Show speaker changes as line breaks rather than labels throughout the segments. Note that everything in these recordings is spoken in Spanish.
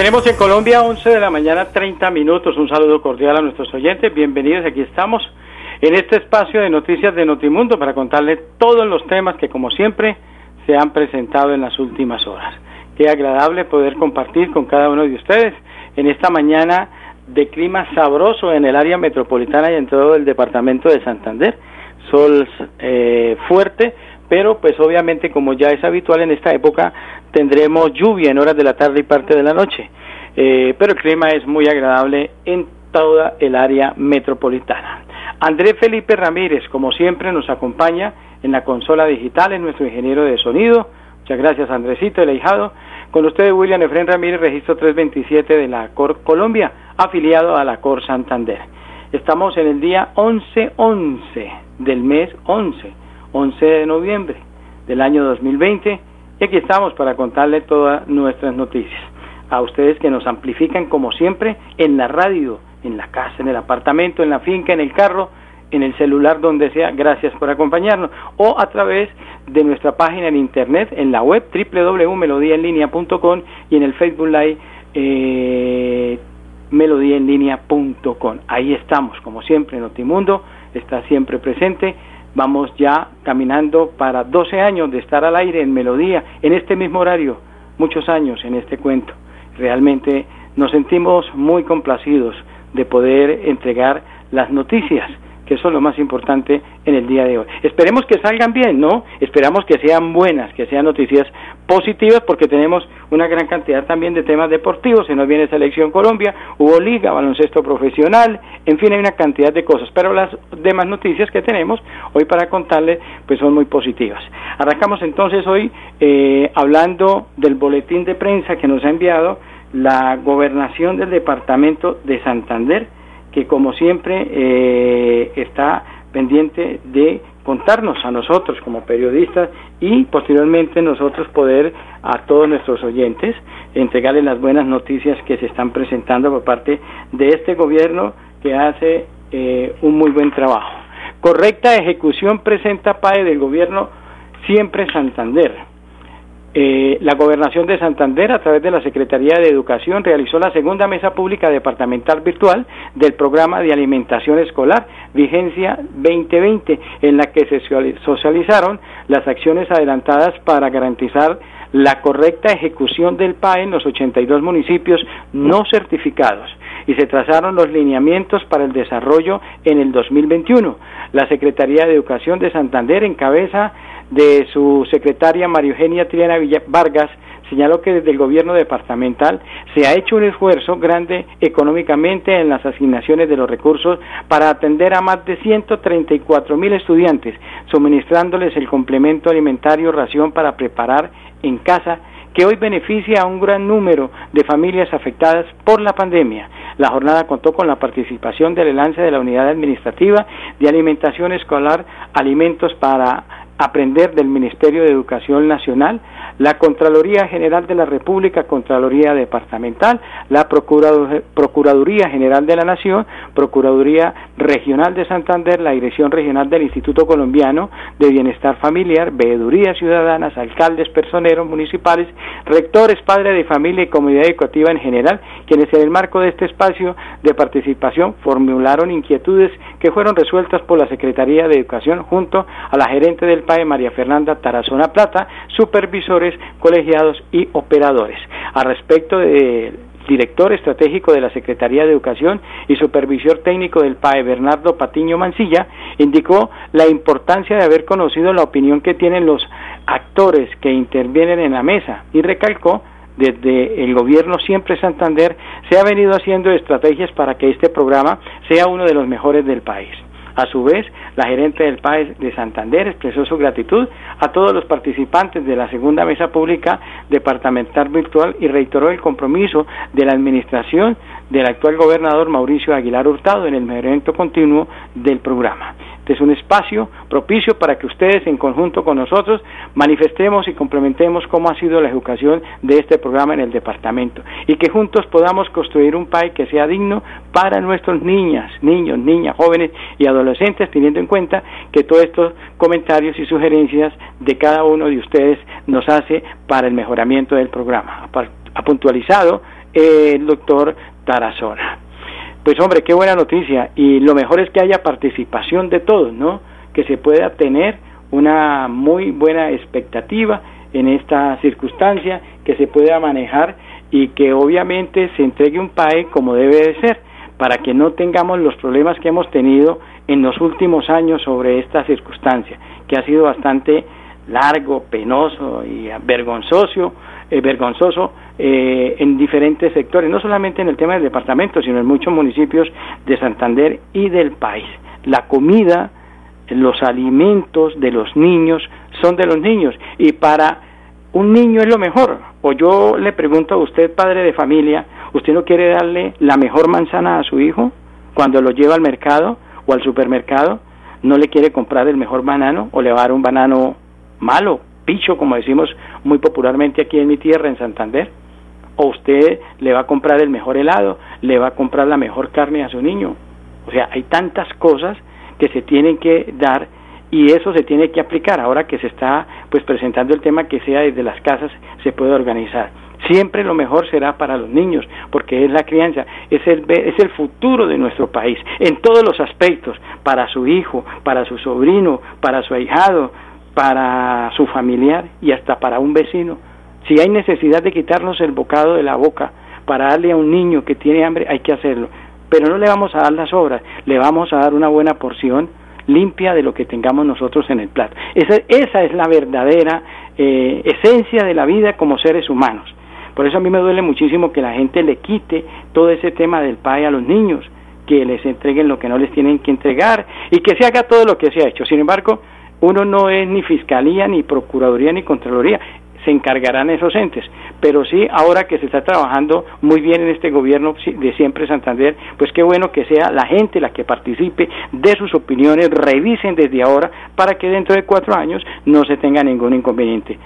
Tenemos en Colombia 11 de la mañana 30 minutos. Un saludo cordial a nuestros oyentes. Bienvenidos. Aquí estamos en este espacio de noticias de Notimundo para contarles todos los temas que como siempre se han presentado en las últimas horas. Qué agradable poder compartir con cada uno de ustedes en esta mañana de clima sabroso en el área metropolitana y en todo el departamento de Santander. Sol eh, fuerte, pero pues obviamente como ya es habitual en esta época tendremos lluvia en horas de la tarde y parte de la noche, eh, pero el clima es muy agradable en toda el área metropolitana. Andrés Felipe Ramírez, como siempre, nos acompaña en la consola digital, es nuestro ingeniero de sonido. Muchas gracias, Andresito, el ahijado. Con usted, William Efren Ramírez, registro 327 de la COR Colombia, afiliado a la COR Santander. Estamos en el día 11-11 del mes 11 11 de noviembre del año 2020 y aquí estamos para contarles todas nuestras noticias. A ustedes que nos amplifican como siempre en la radio, en la casa, en el apartamento, en la finca, en el carro, en el celular, donde sea. Gracias por acompañarnos. O a través de nuestra página en internet, en la web www.melodiaenlinea.com y en el Facebook Live eh, melodiaenlinea.com. Ahí estamos, como siempre, Notimundo está siempre presente Vamos ya caminando para 12 años de estar al aire en Melodía, en este mismo horario, muchos años en este cuento. Realmente nos sentimos muy complacidos de poder entregar las noticias que eso es lo más importante en el día de hoy. Esperemos que salgan bien, ¿no? Esperamos que sean buenas, que sean noticias positivas, porque tenemos una gran cantidad también de temas deportivos. Se nos viene Selección Colombia, hubo Liga, baloncesto profesional, en fin, hay una cantidad de cosas. Pero las demás noticias que tenemos hoy para contarles, pues son muy positivas. Arrancamos entonces hoy eh, hablando del boletín de prensa que nos ha enviado la gobernación del departamento de Santander que como siempre eh, está pendiente de contarnos a nosotros como periodistas y posteriormente nosotros poder a todos nuestros oyentes entregarles las buenas noticias que se están presentando por parte de este gobierno que hace eh, un muy buen trabajo. Correcta ejecución presenta PAE del gobierno siempre Santander. Eh, la Gobernación de Santander, a través de la Secretaría de Educación, realizó la segunda mesa pública departamental virtual del programa de alimentación escolar Vigencia 2020, en la que se socializaron las acciones adelantadas para garantizar la correcta ejecución del PAE en los 82 municipios no certificados y se trazaron los lineamientos para el desarrollo en el 2021. La Secretaría de Educación de Santander encabeza de su secretaria María Eugenia Triana Vargas, señaló que desde el gobierno departamental se ha hecho un esfuerzo grande económicamente en las asignaciones de los recursos para atender a más de 134 mil estudiantes, suministrándoles el complemento alimentario ración para preparar en casa que hoy beneficia a un gran número de familias afectadas por la pandemia. La jornada contó con la participación del lance de la Unidad Administrativa de Alimentación Escolar, Alimentos para aprender del Ministerio de Educación Nacional, la Contraloría General de la República, Contraloría Departamental, la Procuraduría General de la Nación, Procuraduría Regional de Santander, la Dirección Regional del Instituto Colombiano de Bienestar Familiar, Veedurías Ciudadanas, alcaldes, personeros municipales, rectores, padres de familia y comunidad educativa en general, quienes en el marco de este espacio de participación formularon inquietudes que fueron resueltas por la Secretaría de Educación junto a la gerente del PAE, María Fernanda Tarazona Plata, supervisores colegiados y operadores. A respecto del director estratégico de la Secretaría de Educación y supervisor técnico del PAE, Bernardo Patiño Mancilla, indicó la importancia de haber conocido la opinión que tienen los actores que intervienen en la mesa y recalcó desde el gobierno siempre Santander se ha venido haciendo estrategias para que este programa sea uno de los mejores del país. A su vez, la gerente del PAE de Santander expresó su gratitud a todos los participantes de la segunda mesa pública departamental virtual y reiteró el compromiso de la administración del actual gobernador Mauricio Aguilar Hurtado en el mejoramiento continuo del programa. Este es un espacio propicio para que ustedes en conjunto con nosotros manifestemos y complementemos cómo ha sido la educación de este programa en el departamento y que juntos podamos construir un país que sea digno para nuestros niñas, niños, niñas, jóvenes y adolescentes, teniendo en cuenta que todos estos comentarios y sugerencias de cada uno de ustedes nos hace para el mejoramiento del programa. Ha puntualizado el doctor Tarazona. Pues hombre, qué buena noticia. Y lo mejor es que haya participación de todos, ¿no? Que se pueda tener una muy buena expectativa en esta circunstancia, que se pueda manejar y que obviamente se entregue un PAE como debe de ser, para que no tengamos los problemas que hemos tenido en los últimos años sobre esta circunstancia, que ha sido bastante largo, penoso y vergonzoso, eh, vergonzoso eh, en diferentes sectores, no solamente en el tema del departamento, sino en muchos municipios de Santander y del país. La comida, los alimentos de los niños son de los niños y para un niño es lo mejor. O yo le pregunto a usted, padre de familia, ¿usted no quiere darle la mejor manzana a su hijo cuando lo lleva al mercado o al supermercado? ¿No le quiere comprar el mejor banano o le va a dar un banano malo, picho, como decimos muy popularmente aquí en mi tierra, en Santander? o usted le va a comprar el mejor helado, le va a comprar la mejor carne a su niño. O sea, hay tantas cosas que se tienen que dar y eso se tiene que aplicar ahora que se está pues presentando el tema que sea desde las casas se puede organizar. Siempre lo mejor será para los niños, porque es la crianza, es el, es el futuro de nuestro país, en todos los aspectos, para su hijo, para su sobrino, para su ahijado, para su familiar y hasta para un vecino. Si hay necesidad de quitarnos el bocado de la boca para darle a un niño que tiene hambre, hay que hacerlo. Pero no le vamos a dar las obras, le vamos a dar una buena porción limpia de lo que tengamos nosotros en el plato. Esa, esa es la verdadera eh, esencia de la vida como seres humanos. Por eso a mí me duele muchísimo que la gente le quite todo ese tema del PAE a los niños, que les entreguen lo que no les tienen que entregar y que se haga todo lo que se ha hecho. Sin embargo, uno no es ni fiscalía, ni procuraduría, ni contraloría se encargarán esos entes. Pero sí, ahora que se está trabajando muy bien en este gobierno de siempre Santander, pues qué bueno que sea la gente la que participe de sus opiniones, revisen desde ahora para que dentro de cuatro años no se tenga ningún inconveniente.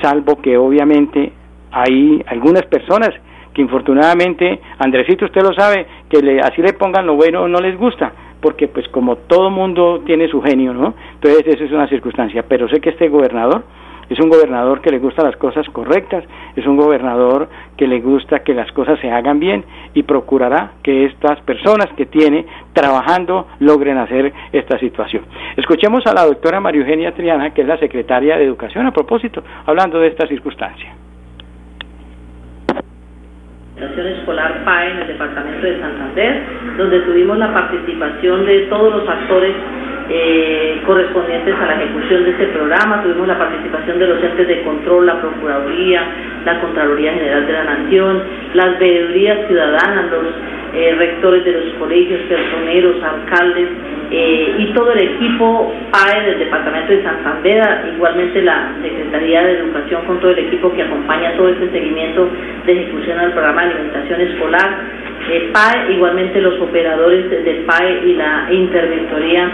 Salvo que obviamente hay algunas personas que infortunadamente, Andresito, usted lo sabe, que le, así le pongan lo bueno no les gusta, porque pues como todo mundo tiene su genio, ¿no? Entonces esa es una circunstancia, pero sé que este gobernador es un gobernador que le gusta las cosas correctas, es un gobernador que le gusta que las cosas se hagan bien y procurará que estas personas que tiene trabajando logren hacer esta situación. Escuchemos a la doctora María Eugenia Triana, que es la secretaria de Educación, a propósito, hablando de esta circunstancia.
Escolar PAE en el departamento de Santander, donde tuvimos la participación de todos los actores eh, correspondientes a la ejecución de este programa. Tuvimos la participación de los entes de control, la Procuraduría, la Contraloría General de la Nación, las veedurías ciudadanas, los eh, rectores de los colegios, personeros, alcaldes eh, y todo el equipo PAE del Departamento de Santander, igualmente la Secretaría de Educación con todo el equipo que acompaña todo este seguimiento de ejecución del programa de alimentación escolar. PAE, igualmente los operadores del PAE y la interventoría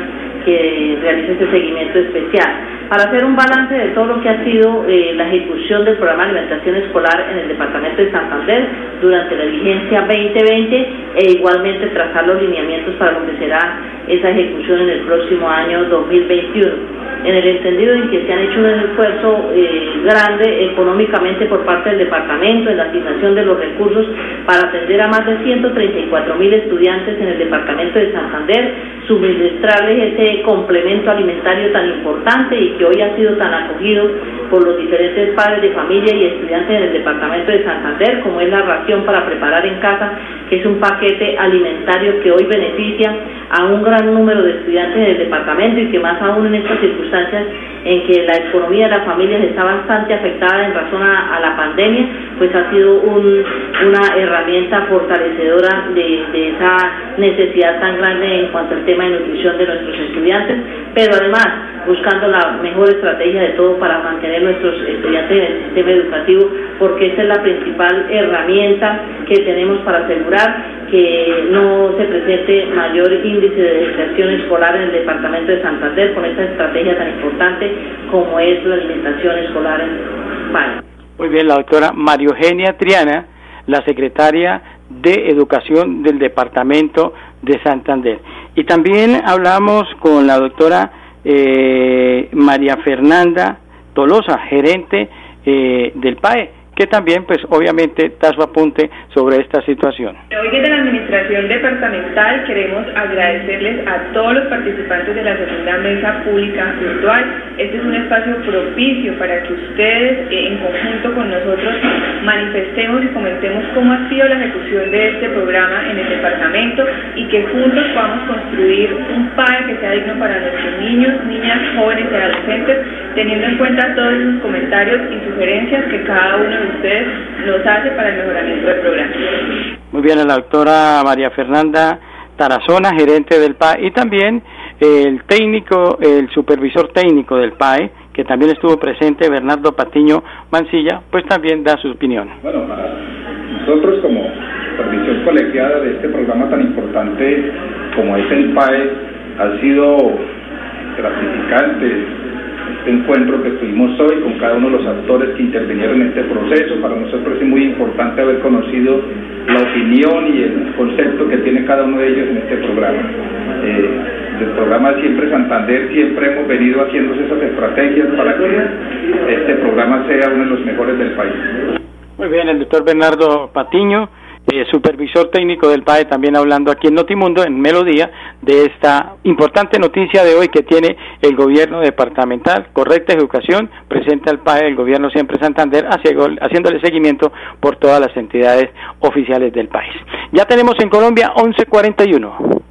que realice este seguimiento especial para hacer un balance de todo lo que ha sido eh, la ejecución del programa de alimentación escolar en el departamento de Santander durante la vigencia 2020 e igualmente trazar los lineamientos para lo que será esa ejecución en el próximo año 2021 en el entendido en que se han hecho un esfuerzo eh, grande económicamente por parte del departamento en la asignación de los recursos para atender a más de 134 mil estudiantes en el departamento de Santander, suministrarles ese complemento alimentario tan importante y que hoy ha sido tan acogido por los diferentes padres de familia y estudiantes en el departamento de Santander, como es la ración para preparar en casa, que es un paquete alimentario que hoy beneficia a un gran número de estudiantes del departamento y que más aún en estas but. En que la economía de las familias está bastante afectada en razón a, la pandemia, pues ha sido una herramienta fortalecedora de, esa necesidad tan grande en cuanto al tema de nutrición de nuestros estudiantes, pero además buscando la mejor estrategia de todo para mantener nuestros estudiantes en el sistema educativo, porque esa es la principal herramienta que tenemos para asegurar que no se presente mayor índice de deserción escolar en el departamento de Santander con esta estrategia tan importante como es la alimentación escolar en España.
Muy bien, la doctora María Eugenia Triana, la secretaria de Educación del Departamento de Santander. Y también hablamos con la doctora eh, María Fernanda Tolosa, gerente eh, del PAE que también, pues obviamente, da su apunte sobre esta situación.
Hoy desde la Administración Departamental queremos agradecerles a todos los participantes de la segunda mesa pública virtual. Este es un espacio propicio para que ustedes, eh, en conjunto con nosotros, manifestemos y comentemos cómo ha sido la ejecución de este programa en el departamento y que juntos podamos construir un PAE que sea digno para nuestros niños, niñas, jóvenes y adolescentes, teniendo en cuenta todos sus comentarios y sugerencias que cada uno de usted nos hace para el mejoramiento del programa.
Muy bien, la doctora María Fernanda Tarazona, gerente del PAE, y también el técnico, el supervisor técnico del PAE, que también estuvo presente, Bernardo Patiño Mancilla, pues también da su opinión.
Bueno, para nosotros como supervisión colegiada de este programa tan importante como es el PAE, ha sido gratificante este encuentro que tuvimos hoy con cada uno de los actores que intervinieron en este proceso. Para nosotros es muy importante haber conocido la opinión y el concepto que tiene cada uno de ellos en este programa. Eh, del programa Siempre Santander siempre hemos venido haciendo esas estrategias para que este programa sea uno de los mejores del país.
Muy bien, el doctor Bernardo Patiño eh, supervisor técnico del PAE, también hablando aquí en Notimundo, en Melodía, de esta importante noticia de hoy que tiene el gobierno departamental, correcta educación, presenta al PAE el gobierno siempre Santander, haciéndole seguimiento por todas las entidades oficiales del país. Ya tenemos en Colombia 1141.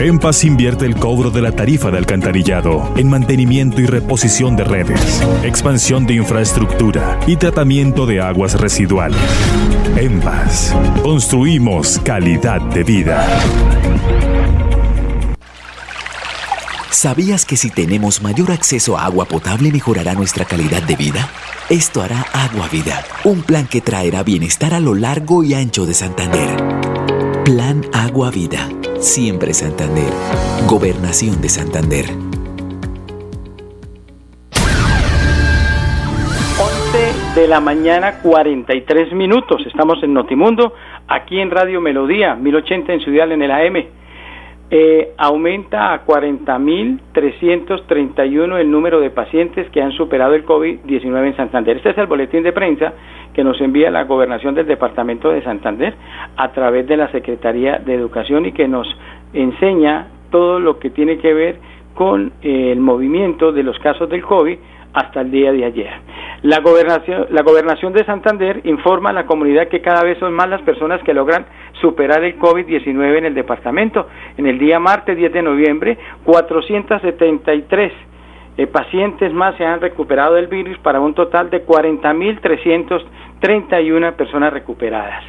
En Paz invierte el cobro de la tarifa de alcantarillado en mantenimiento y reposición de redes, expansión de infraestructura y tratamiento de aguas residuales. En Paz, construimos calidad de vida.
¿Sabías que si tenemos mayor acceso a agua potable mejorará nuestra calidad de vida? Esto hará Agua Vida, un plan que traerá bienestar a lo largo y ancho de Santander. Plan Agua Vida Siempre Santander. Gobernación de Santander.
11 de la mañana 43 minutos. Estamos en Notimundo, aquí en Radio Melodía, 1080 en Ciudad en el AM. Eh, aumenta a 40.331 el número de pacientes que han superado el COVID-19 en Santander. Este es el boletín de prensa que nos envía la gobernación del departamento de Santander a través de la Secretaría de Educación y que nos enseña todo lo que tiene que ver con eh, el movimiento de los casos del COVID hasta el día de ayer. La gobernación, la gobernación de Santander informa a la comunidad que cada vez son más las personas que logran superar el COVID-19 en el departamento. En el día martes 10 de noviembre, 473 eh, pacientes más se han recuperado del virus para un total de 40.331 personas recuperadas.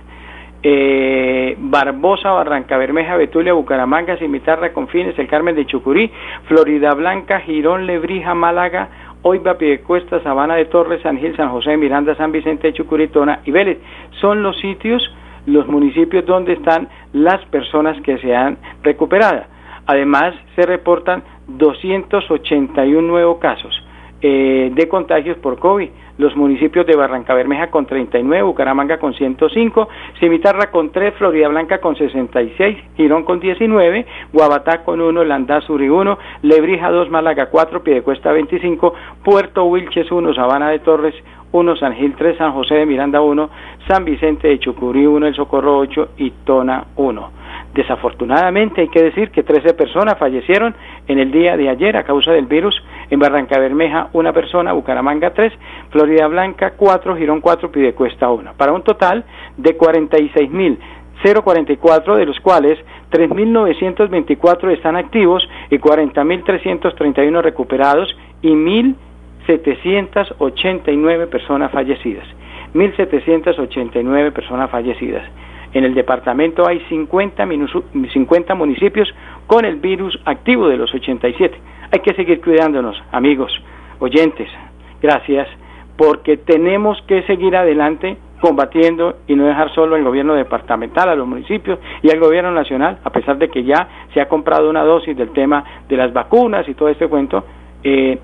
Eh, Barbosa, Barranca Bermeja, Betulia, Bucaramanga, Cimitarra, Confines, El Carmen de Chucurí, Florida Blanca, Girón, Lebrija, Málaga, Oiva, Piedecuesta, Sabana de Torres, San Gil, San José, Miranda, San Vicente Chucuritona y Vélez. Son los sitios, los municipios donde están las personas que se han recuperado. Además, se reportan 281 nuevos casos. Eh, de contagios por COVID. Los municipios de Barranca Bermeja con 39, Bucaramanga con 105, Cimitarra con 3, Florida Blanca con 66, Girón con 19, Guabatá con 1, Landazuri 1, Lebrija 2, Málaga 4, Piedecuesta 25, Puerto Wilches 1, Sabana de Torres 1, San Gil 3, San José de Miranda 1, San Vicente de Chucurí 1, El Socorro 8 y Tona 1. Desafortunadamente hay que decir que 13 personas fallecieron en el día de ayer a causa del virus. En Barranca Bermeja una persona, Bucaramanga 3, Florida Blanca 4, Girón 4, Pidecuesta 1. Para un total de 46.044 de los cuales 3.924 están activos y 40.331 recuperados y 1.789 personas fallecidas. 1.789 personas fallecidas. En el departamento hay 50, 50 municipios con el virus activo de los 87. Hay que seguir cuidándonos, amigos, oyentes. Gracias, porque tenemos que seguir adelante combatiendo y no dejar solo al gobierno departamental, a los municipios y al gobierno nacional, a pesar de que ya se ha comprado una dosis del tema de las vacunas y todo este cuento, eh,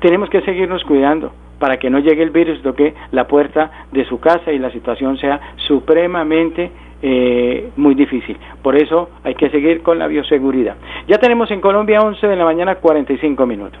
tenemos que seguirnos cuidando para que no llegue el virus, toque la puerta de su casa y la situación sea supremamente eh, muy difícil. Por eso hay que seguir con la bioseguridad. Ya tenemos en Colombia 11 de la mañana 45 minutos.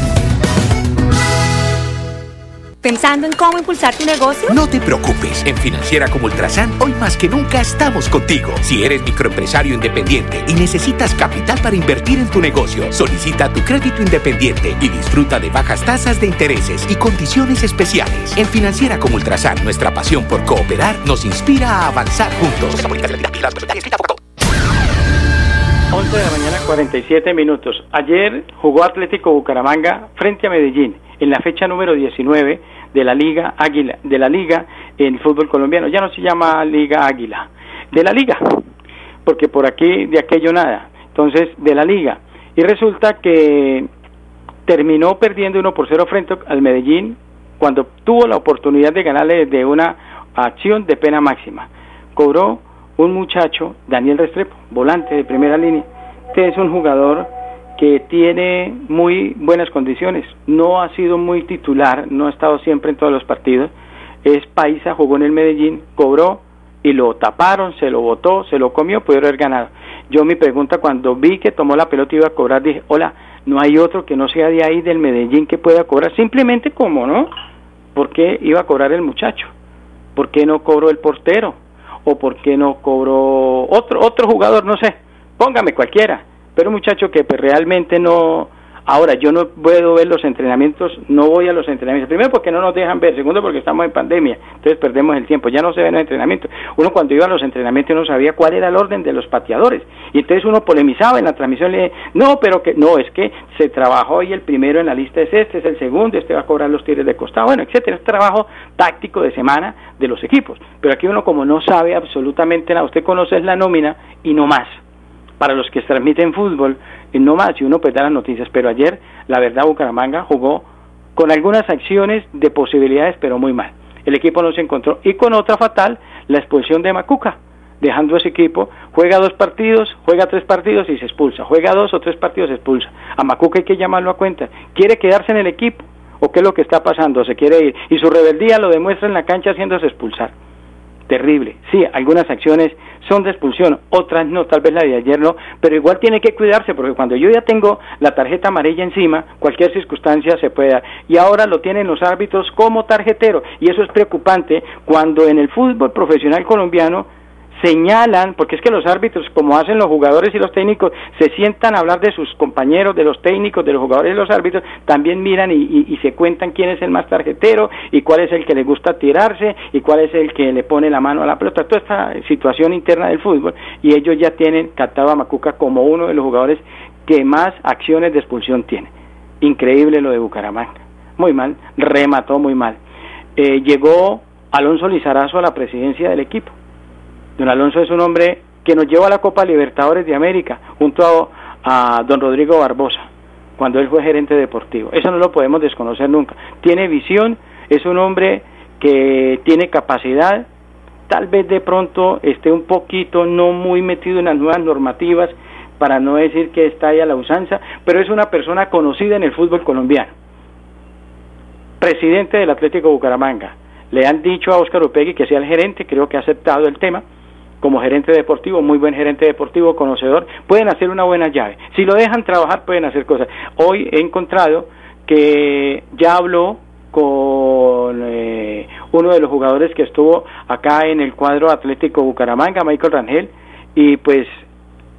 ¿Pensando en cómo impulsar tu negocio?
No te preocupes. En Financiera como Ultrasan, hoy más que nunca estamos contigo. Si eres microempresario independiente y necesitas capital para invertir en tu negocio, solicita tu crédito independiente y disfruta de bajas tasas de intereses y condiciones especiales. En Financiera como Ultrasan, nuestra pasión por cooperar nos inspira a avanzar juntos.
11 de la mañana, 47 minutos. Ayer jugó Atlético Bucaramanga frente a Medellín en la fecha número 19 de la Liga Águila, de la Liga en fútbol colombiano. Ya no se llama Liga Águila, de la Liga, porque por aquí de aquello nada. Entonces, de la Liga. Y resulta que terminó perdiendo 1 por 0 frente al Medellín cuando tuvo la oportunidad de ganarle de una acción de pena máxima. Cobró un muchacho, Daniel Restrepo, volante de primera línea. Este es un jugador que tiene muy buenas condiciones. No ha sido muy titular, no ha estado siempre en todos los partidos. Es paisa, jugó en el Medellín, cobró y lo taparon, se lo botó, se lo comió, pudo haber ganado. Yo mi pregunta cuando vi que tomó la pelota y iba a cobrar, dije, hola, no hay otro que no sea de ahí del Medellín que pueda cobrar, simplemente como, ¿no? ¿Por qué iba a cobrar el muchacho? ¿Por qué no cobró el portero? ¿O por qué no cobró otro, otro jugador? No sé, póngame cualquiera pero un muchacho que pues, realmente no, ahora yo no puedo ver los entrenamientos, no voy a los entrenamientos, primero porque no nos dejan ver, segundo porque estamos en pandemia, entonces perdemos el tiempo, ya no se ven los entrenamientos, uno cuando iba a los entrenamientos no sabía cuál era el orden de los pateadores, y entonces uno polemizaba en la transmisión, le no, pero que, no, es que se trabajó y el primero en la lista es este, es el segundo, este va a cobrar los tiros de costado, bueno, etcétera, es trabajo táctico de semana de los equipos, pero aquí uno como no sabe absolutamente nada, usted conoce la nómina y no más, para los que transmiten fútbol, y no más, y uno puede dar las noticias, pero ayer la verdad Bucaramanga jugó con algunas acciones de posibilidades, pero muy mal. El equipo no se encontró, y con otra fatal, la expulsión de Macuca, dejando ese equipo, juega dos partidos, juega tres partidos y se expulsa, juega dos o tres partidos se expulsa. A Macuca hay que llamarlo a cuenta. ¿Quiere quedarse en el equipo? ¿O qué es lo que está pasando? ¿Se quiere ir? Y su rebeldía lo demuestra en la cancha haciéndose expulsar terrible. Sí, algunas acciones son de expulsión, otras no, tal vez la de ayer no, pero igual tiene que cuidarse porque cuando yo ya tengo la tarjeta amarilla encima, cualquier circunstancia se puede. Y ahora lo tienen los árbitros como tarjetero y eso es preocupante cuando en el fútbol profesional colombiano señalan, porque es que los árbitros, como hacen los jugadores y los técnicos, se sientan a hablar de sus compañeros, de los técnicos, de los jugadores y los árbitros, también miran y, se cuentan quién es el más tarjetero y cuál es el que le gusta tirarse y cuál es el que le pone la mano a la pelota. Toda esta situación interna del fútbol y ellos ya tienen captado a Macuca como uno de los jugadores que más acciones de expulsión tiene. Increíble lo de Bucaramanga. Muy mal, remató muy mal. Eh, llegó Alonso Lizarazo a la presidencia del equipo Don Alonso es un hombre que nos llevó a la Copa Libertadores de América junto a, don Rodrigo Barbosa, cuando él fue gerente deportivo. Eso no lo podemos desconocer nunca. Tiene visión, es un hombre que tiene capacidad, tal vez de pronto esté un poquito no muy metido en las nuevas normativas, para no decir que está ahí a la usanza, pero es una persona conocida en el fútbol colombiano. Presidente del Atlético Bucaramanga. Le han dicho a Óscar Upegui que sea el gerente, creo que ha aceptado el tema como gerente deportivo, muy buen gerente deportivo, conocedor, pueden hacer una buena llave. Si lo dejan trabajar, pueden hacer cosas. Hoy he encontrado que ya habló con eh, uno de los jugadores que estuvo acá en el cuadro Atlético Bucaramanga, Michael Rangel, y pues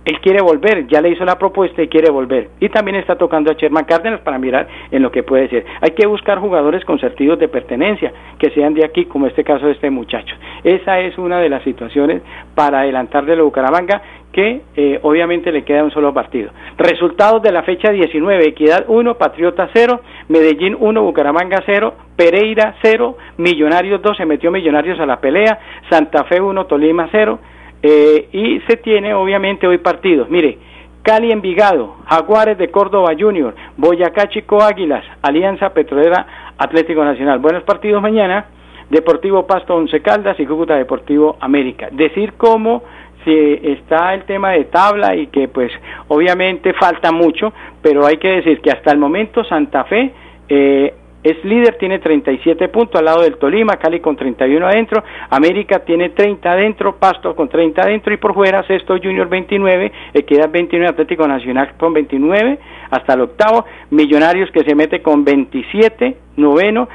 él quiere volver, ya le hizo la propuesta y quiere volver. Y también está tocando a Sherman Cárdenas para mirar en lo que puede ser. Hay que buscar jugadores con sentidos de pertenencia, que sean de aquí, como este caso de este muchacho. Esa es una de las situaciones para adelantar de la Bucaramanga, que eh, obviamente le queda un solo partido. Resultados de la fecha 19, Equidad 1, Patriota 0, Medellín 1, Bucaramanga 0, Pereira 0, Millonarios 2, se metió Millonarios a la pelea, Santa Fe 1, Tolima 0, eh, y se tiene obviamente hoy partidos. Mire, Cali Envigado, Jaguares de Córdoba Junior, Boyacá Chico Águilas, Alianza Petrolera Atlético Nacional. Buenos partidos mañana, Deportivo Pasto Once Caldas y Cúcuta Deportivo América. Decir cómo si está el tema de tabla y que pues obviamente falta mucho, pero hay que decir que hasta el momento Santa Fe eh, es líder, tiene 37 puntos al lado del Tolima, Cali con 31 adentro, América tiene 30 adentro, Pasto con 30 adentro y por fuera Sexto Junior 29, Equidad 29, Atlético Nacional con 29 hasta el octavo, Millonarios que se mete con 27, noveno,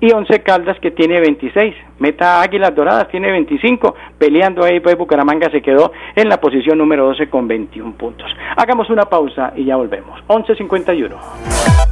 y Once Caldas que tiene 26. Meta Águilas Doradas tiene 25. Peleando ahí, pues Bucaramanga se quedó en la posición número 12 con 21 puntos. Hagamos una pausa y ya volvemos. 11.51.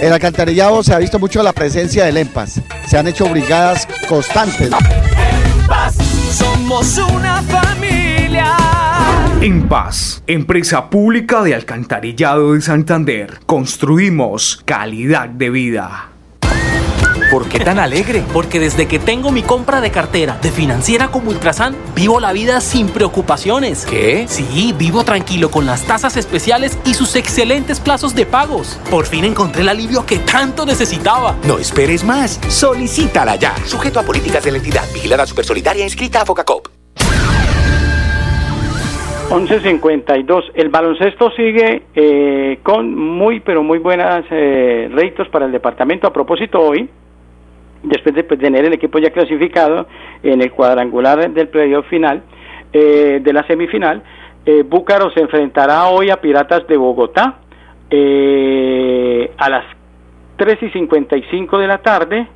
El alcantarillado se ha visto mucho la presencia del EMPAS. Se han hecho brigadas constantes.
EMPAS, somos una familia.
En Paz, empresa pública de alcantarillado de Santander, construimos calidad de vida.
¿Por qué tan alegre? Porque desde que tengo mi compra de cartera de financiera como Ultrasan, vivo la vida sin preocupaciones.
¿Qué?
Sí, vivo tranquilo con las tasas especiales y sus excelentes plazos de pagos. Por fin encontré el alivio que tanto necesitaba.
No esperes más. Solicítala ya. Sujeto a políticas de la entidad. Vigilada Supersolidaria inscrita a Focacop.
11.52. El baloncesto sigue eh, con muy, pero muy buenas eh, reitos para el departamento. A propósito, hoy después de pues, tener el equipo ya clasificado en el cuadrangular del playoff final eh, de la semifinal, eh, Búcaro se enfrentará hoy a Piratas de Bogotá eh, a las 3 y 55 de la tarde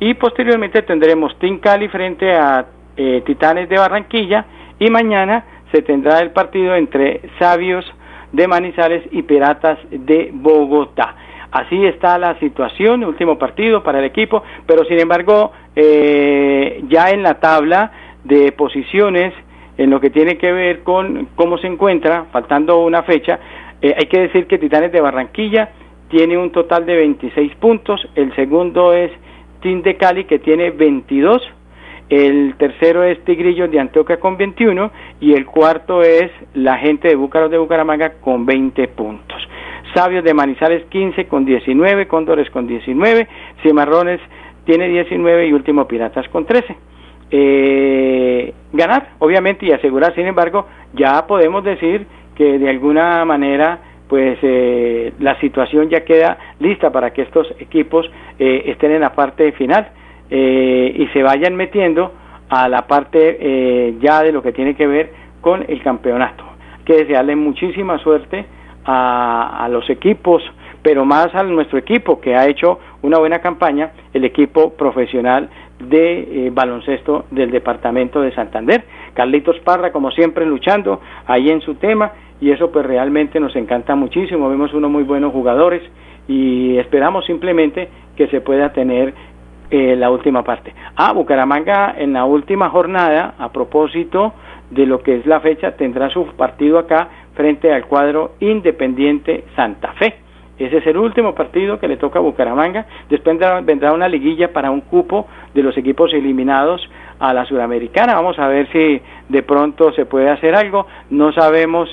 y posteriormente tendremos Team Cali frente a Titanes de Barranquilla y mañana se tendrá el partido entre Sabios de Manizales y Piratas de Bogotá. Así está la situación, último partido para el equipo, pero sin embargo, eh, ya en la tabla de posiciones, en lo que tiene que ver con cómo se encuentra, faltando una fecha, eh, hay que decir que Titanes de Barranquilla tiene un total de 26 puntos, el segundo es Team de Cali que tiene 22, el tercero es Tigrillos de Antioquia con 21 y el cuarto es la gente de Búcaros de Bucaramanga con 20 puntos. Sabios de Manizales 15 con 19, Cóndores con 19, Cimarrones tiene 19 y Último Piratas con 13. Eh, ganar, obviamente, y asegurar, sin embargo, ya podemos decir que de alguna manera pues eh, la situación ya queda lista para que estos equipos eh, estén en la parte final eh, y se vayan metiendo a la parte ya de lo que tiene que ver con el campeonato. Que desearle muchísima suerte a, los equipos, pero más a nuestro equipo que ha hecho una buena campaña, el equipo profesional de baloncesto del departamento de Santander. Carlitos Parra, como siempre, luchando ahí en su tema y eso pues realmente nos encanta muchísimo, vemos unos muy buenos jugadores y esperamos simplemente que se pueda tener eh, la última parte. Ah, Bucaramanga en la última jornada, a propósito de lo que es la fecha, tendrá su partido acá frente al cuadro Independiente Santa Fe. Ese es el último partido que le toca a Bucaramanga. Después vendrá, una liguilla para un cupo de los equipos eliminados a la Sudamericana. Vamos a ver si de pronto se puede hacer algo. No sabemos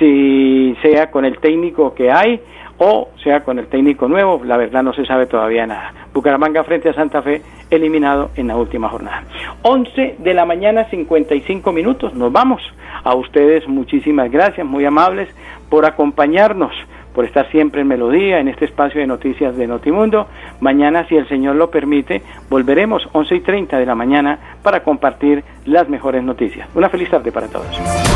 si sea con el técnico que hay o sea con el técnico nuevo, la verdad no se sabe todavía nada. Bucaramanga frente a Santa Fe eliminado en la última jornada. 11 de la mañana 55 minutos, nos vamos. A ustedes muchísimas gracias, muy amables por acompañarnos, por estar siempre en Melodía, en este espacio de noticias de Notimundo. Mañana, si el Señor lo permite, volveremos 11 y 30 de la mañana para compartir las mejores noticias. Una feliz tarde para todos.